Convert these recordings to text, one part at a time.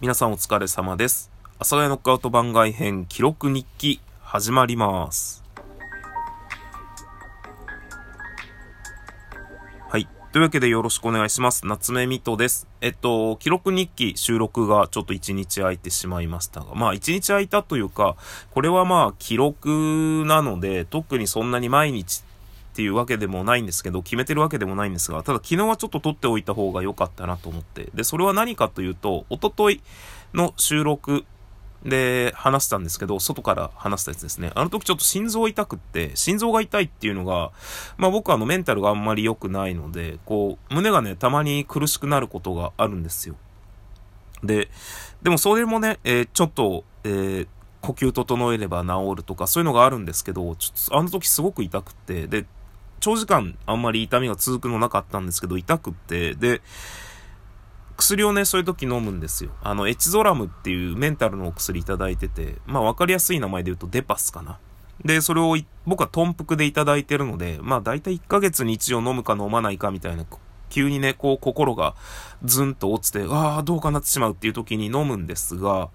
皆さんお疲れ様です。阿佐ヶ谷ノックアウト番外編記録日記始まります。はい。というわけでよろしくお願いします。夏目みとです。えっと、記録日記収録がちょっと一日空いてしまいましたが、まあ一日空いたというか、これはまあ記録なので、特にそんなに毎日っていうわけでもないんですけど、決めてるわけでもないんですが、ただ昨日はちょっと撮っておいた方が良かったなと思って。で、それは何かというと、おとといの収録で話したんですけど、外から話したやつですね。あの時ちょっと心臓痛くって、心臓が痛いっていうのが、まあ僕はあのメンタルがあんまり良くないので、こう、胸がね、たまに苦しくなることがあるんですよ。で、でもそれもね、えーちょっと、えー呼吸整えれば治るとか、そういうのがあるんですけど、ちょっとあの時すごく痛くって、で、長時間あんまり痛みが続くのなかったんですけど、痛くって、で、薬をね、そういう時飲むんですよ。あの、エチゾラムっていうメンタルのお薬いただいてて、まあわかりやすい名前で言うとデパスかな。で、それを僕は豚腹でいただいてるので、まあ大体1ヶ月に一応飲むか飲まないかみたいな、急にね、こう心がズンと落ちて、ああ、どうかなってしまうっていう時に飲むんですが、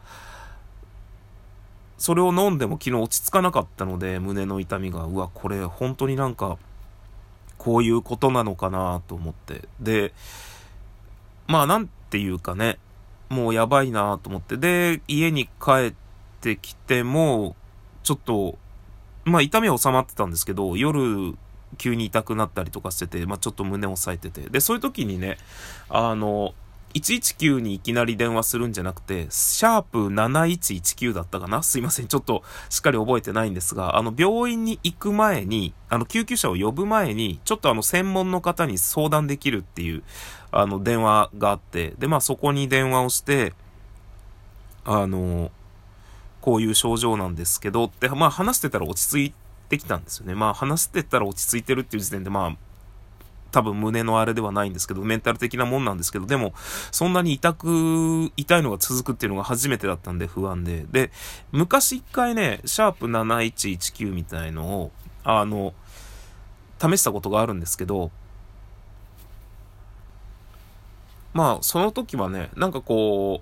それを飲んでも昨日落ち着かなかったので、胸の痛みが、うわ、これ本当になんか、こういうことなのかなと思って。で、まあなんていうかね、もうやばいなと思って。で、家に帰ってきても、ちょっと、まあ痛みは収まってたんですけど、夜、急に痛くなったりとかしてて、まあちょっと胸を押さえてて。で、そういう時にね、あの、119にいきなり電話するんじゃなくて、シャープ7119だったかな？すいません。ちょっとしっかり覚えてないんですが、あの、病院に行く前に、あの、救急車を呼ぶ前に、ちょっとあの、専門の方に相談できるっていう、あの、電話があって、で、まあそこに電話をして、あの、こういう症状なんですけどって、まあ話してたら落ち着いてきたんですよね。まあ話してたら落ち着いてるっていう時点で、まあ、多分胸のあれではないんですけど、メンタル的なもんなんですけど、でも、そんなに痛く、痛いのが続くっていうのが初めてだったんで不安で。で、昔一回ね、シャープ7119みたいのを、あの、試したことがあるんですけど、まあ、その時はね、なんかこ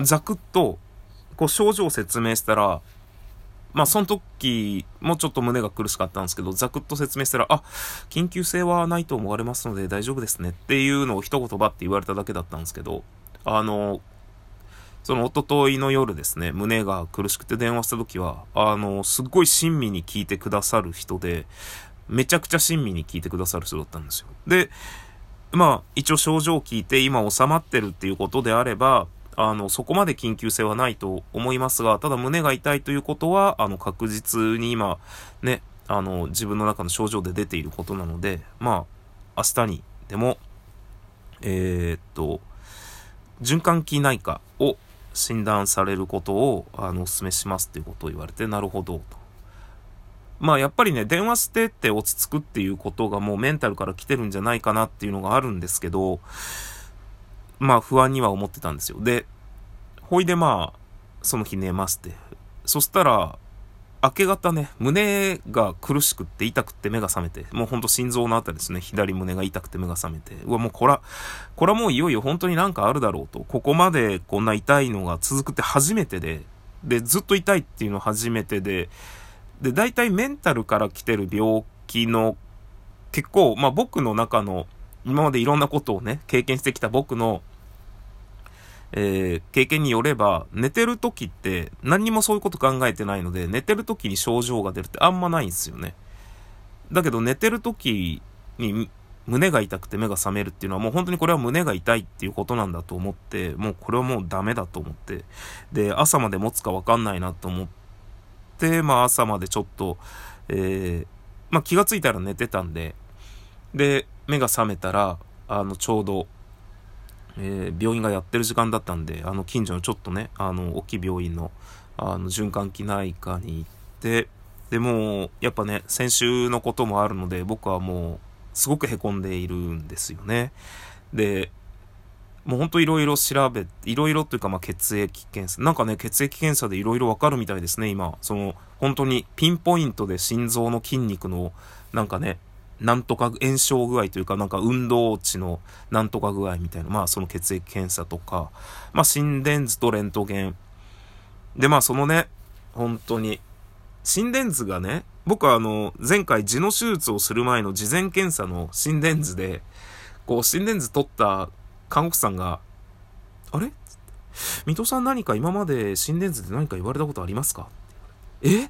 う、ざくっと、こう症状を説明したら、まあ、その時もちょっと胸が苦しかったんですけど、ざくっと説明したら、あ、緊急性はないと思われますので大丈夫ですねっていうのを一言ばって言われただけだったんですけど、あの、その一昨日の夜ですね、胸が苦しくて電話した時は、あの、すっごい親身に聞いてくださる人で、めちゃくちゃ親身に聞いてくださる人だったんですよ。で、まあ、一応症状を聞いて今収まってるっていうことであれば、あの、そこまで緊急性はないと思いますが、ただ胸が痛いということは、あの、確実に今、ね、あの、自分の中の症状で出ていることなので、まあ、明日にでも、えーっと、循環器内科を診断されることを、あの、お勧めしますっていうことを言われて、なるほど、と。まあやっぱりね、電話してって落ち着くっていうことがもうメンタルから来てるんじゃないかなっていうのがあるんですけど、まあ不安には思ってたんですよ。で、ほいでまあ、その日寝まして。そしたら、明け方ね、胸が苦しくって痛くって目が覚めて、もうほんと心臓のあたりですね、左胸が痛くて目が覚めて、うわもうこら、これはもういよいよ本当になんかあるだろうと、ここまでこんな痛いのが続くって初めてで、で、ずっと痛いっていうの初めてで、で、大体メンタルから来てる病気の結構、まあ僕の中の今までいろんなことをね、経験してきた僕の、えー経験によれば、寝てる時って何にもそういうこと考えてないので、寝てる時に症状が出るってあんまないんですよね。だけど寝てる時に胸が痛くて目が覚めるっていうのはもう本当にこれは胸が痛いっていうことなんだと思って、もうこれはもうダメだと思って、で、朝まで持つかわかんないなと思って、まあ朝までちょっと、えーまあ気がついたら寝てたんで、で、目が覚めたら、あの、ちょうど、えー病院がやってる時間だったんで、あの、近所のちょっとね、あの、大きい病院の、あの、循環器内科に行って、で、も、やっぱね、先週のこともあるので、僕はもう、すごく凹んでいるんですよね。で、もうほんといろいろ調べ、いろいろっていうかまあ血液検査。なんかね、血液検査でいろいろわかるみたいですね、今。その、本当にピンポイントで心臓の筋肉の、なんかね、なんとか炎症具合というか、なんか運動値のなんとか具合みたいな、まあその血液検査とか、まあ心電図とレントゲン。で、まあそのね、本当に、心電図がね、僕はあの、前回痔の手術をする前の事前検査の心電図で、こう心電図取った看護師さんが、あれ？水戸さん何か今まで心電図で何か言われたことありますか？え？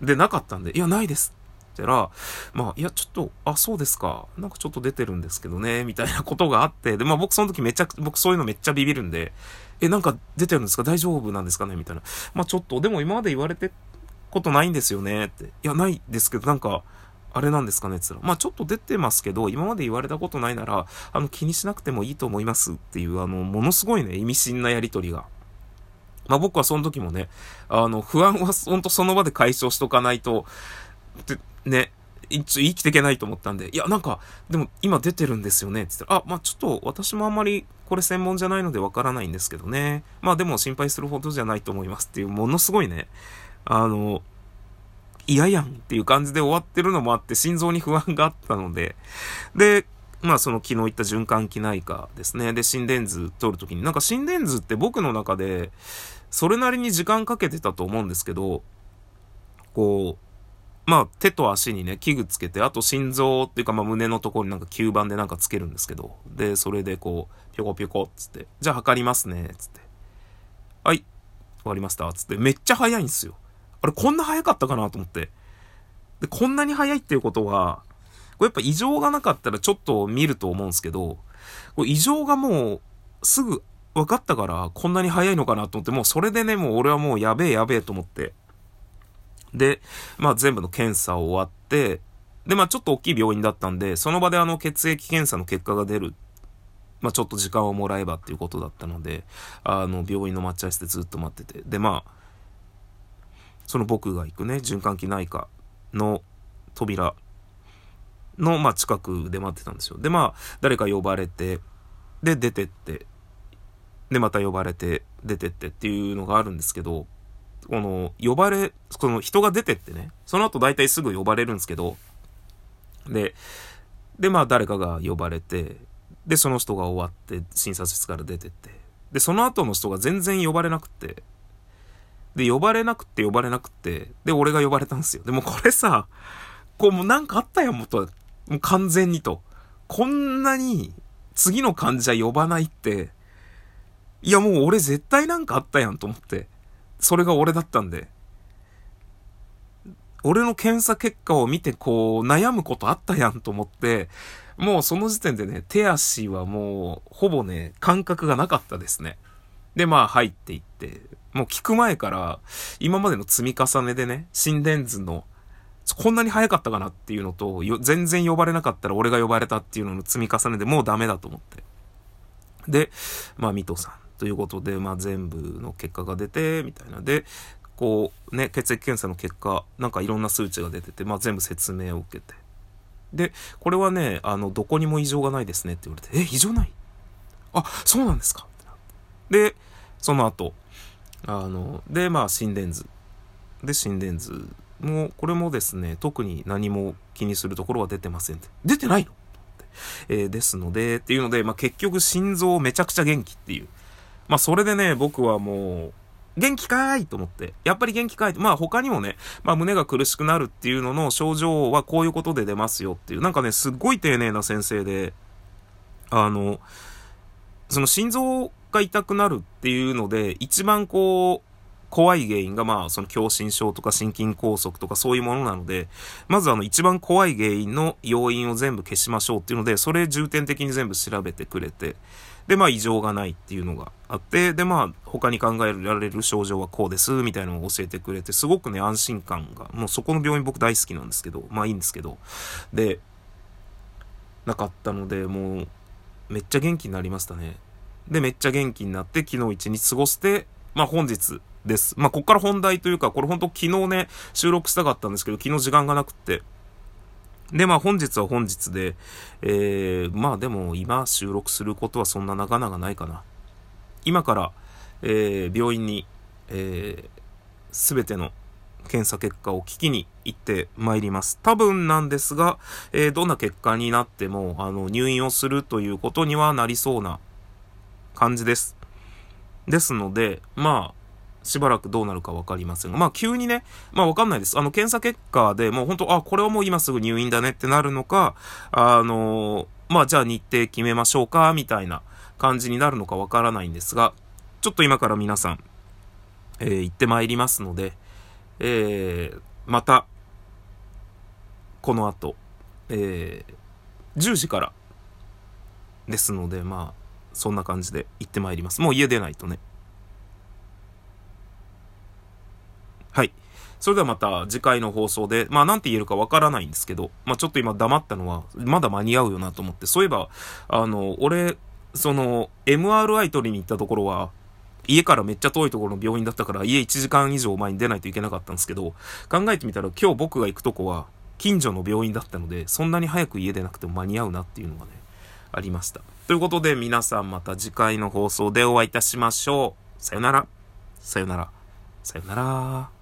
で、なかったんで、いや、ないです。ったら、まあ、いや、ちょっと、あ、そうですか。なんかちょっと出てるんですけどね、みたいなことがあって、で、まあ僕その時めちゃく、僕そういうのめっちゃビビるんで、え、なんか出てるんですか？大丈夫なんですかね？みたいな。まあちょっと、でも今まで言われてことないんですよねって。いや、ないですけど、なんか、あれなんですかね？って言ったら、まあちょっと出てますけど、今まで言われたことないなら、あの、気にしなくてもいいと思いますっていう、あの、ものすごいね、意味深なやりとりが。まあ僕はその時もね、あの、不安はほんとその場で解消しとかないと、で、ね、生きていけないと思ったんで、いや、なんか、でも今出てるんですよねって言ったら、あ、まあちょっと私もあんまりこれ専門じゃないのでわからないんですけどね。まあでも心配するほどじゃないと思いますっていう、ものすごいね、あの、嫌やんっていう感じで終わってるのもあって、心臓に不安があったので、で、まあその昨日言った循環器内科ですね。で、心電図取るときに、なんか心電図って僕の中で、それなりに時間かけてたと思うんですけど、こう、まあ、手と足にね、器具つけて、あと心臓っていうか、まあ、胸のところになんか吸盤でなんかつけるんですけど、で、それでこう、ぴょこぴょこっつって、じゃあ測りますね、つって。はい、終わりました、つって、めっちゃ早いんですよ。あれ、こんな早かったかなと思って。で、こんなに早いっていうことは、これやっぱ異常がなかったらちょっと見ると思うんですけど、これ異常がもう、すぐ分かったから、こんなに早いのかなと思って、もうそれでね、もう俺はもうやべえやべえと思って、で、まあ全部の検査を終わって、で、まあちょっと大きい病院だったんで、その場であの血液検査の結果が出る。まあちょっと時間をもらえばっていうことだったので、あの、病院の待合室でずっと待ってて。で、まあ、その僕が行くね、循環器内科の扉の、まあ近くで待ってたんですよ。で、まあ、誰か呼ばれて、で、出てって、で、また呼ばれて、出てってっていうのがあるんですけど、この、呼ばれ、この人が出てってね、その後大体すぐ呼ばれるんですけど、で、で、まあ誰かが呼ばれて、で、その人が終わって、診察室から出てって、で、その後の人が全然呼ばれなくて、で、呼ばれなくって呼ばれなくって、で、俺が呼ばれたんですよ。でもこれさ、こうもうなんかあったやん、もと。もう完全にと。こんなに次の患者呼ばないって、いやもう俺絶対なんかあったやんと思って。それが俺だったんで、俺の検査結果を見てこう悩むことあったやんと思って、もうその時点でね、手足はもうほぼね、感覚がなかったですね。で、まあ入っていって、もう聞く前から今までの積み重ねでね、心電図のこんなに早かったかなっていうのと、全然呼ばれなかったら俺が呼ばれたっていうのの積み重ねでもうダメだと思って。で、まあ、ミトさん。ということで、まあ、全部の結果が出て、みたいな。で、こう、ね、血液検査の結果、なんかいろんな数値が出てて、まあ、全部説明を受けて。で、これはね、あの、どこにも異常がないですねって言われて、え、異常ない？あ、そうなんですか？で、その後、あの、で、まあ、心電図。で、心電図も、これもですね、特に何も気にするところは出てませんって。出てないの？えー、ですので、っていうので、まあ、結局心臓めちゃくちゃ元気っていう。まあそれでね、僕はもう、元気かーいと思って。やっぱり元気かーいまあ他にもね、まあ胸が苦しくなるっていうのの症状はこういうことで出ますよっていう。なんかね、すっごい丁寧な先生で、あの、その心臓が痛くなるっていうので、一番こう、怖い原因がまあその狭心症とか心筋梗塞とかそういうものなので、まずあの一番怖い原因の要因を全部消しましょうっていうので、それ重点的に全部調べてくれて、で、まあ異常がないっていうのがあって、で、まあ他に考えられる症状はこうです、みたいなのを教えてくれて、すごくね、安心感が、もうそこの病院僕大好きなんですけど、まあいいんですけど、で、なかったので、もう、めっちゃ元気になりましたね。で、めっちゃ元気になって、昨日一日過ごして、まあ本日です。まあこっから本題というか、これ本当昨日ね、収録したかったんですけど、昨日時間がなくって、で、まあ本日は本日で、えー、まあでも今収録することはそんな長々ないかな。今から、えー、病院に、えー、すべての検査結果を聞きに行ってまいります。多分なんですが、えー、どんな結果になっても、あの、入院をするということにはなりそうな感じです。ですので、まあ、しばらくどうなるかわかりませんが、まあ急にね、まあわかんないです。あの、検査結果でもう本当、あ、これはもう今すぐ入院だねってなるのか、あの、まあじゃあ日程決めましょうか、みたいな感じになるのかわからないんですが、ちょっと今から皆さん、えー、行ってまいりますので、えー、また、この後、えー、10時からですので、まあ、そんな感じで行ってまいります。もう家出ないとね。はい。それではまた次回の放送で、まあなんて言えるかわからないんですけど、まあちょっと今黙ったのは、まだ間に合うよなと思って、そういえば、あの、俺、その、MRI 取りに行ったところは、家からめっちゃ遠いところの病院だったから、家1時間以上前に出ないといけなかったんですけど、考えてみたら今日僕が行くとこは、近所の病院だったので、そんなに早く家出なくても間に合うなっていうのがね、ありました。ということで皆さんまた次回の放送でお会いいたしましょう。さよなら。さよなら。さよなら。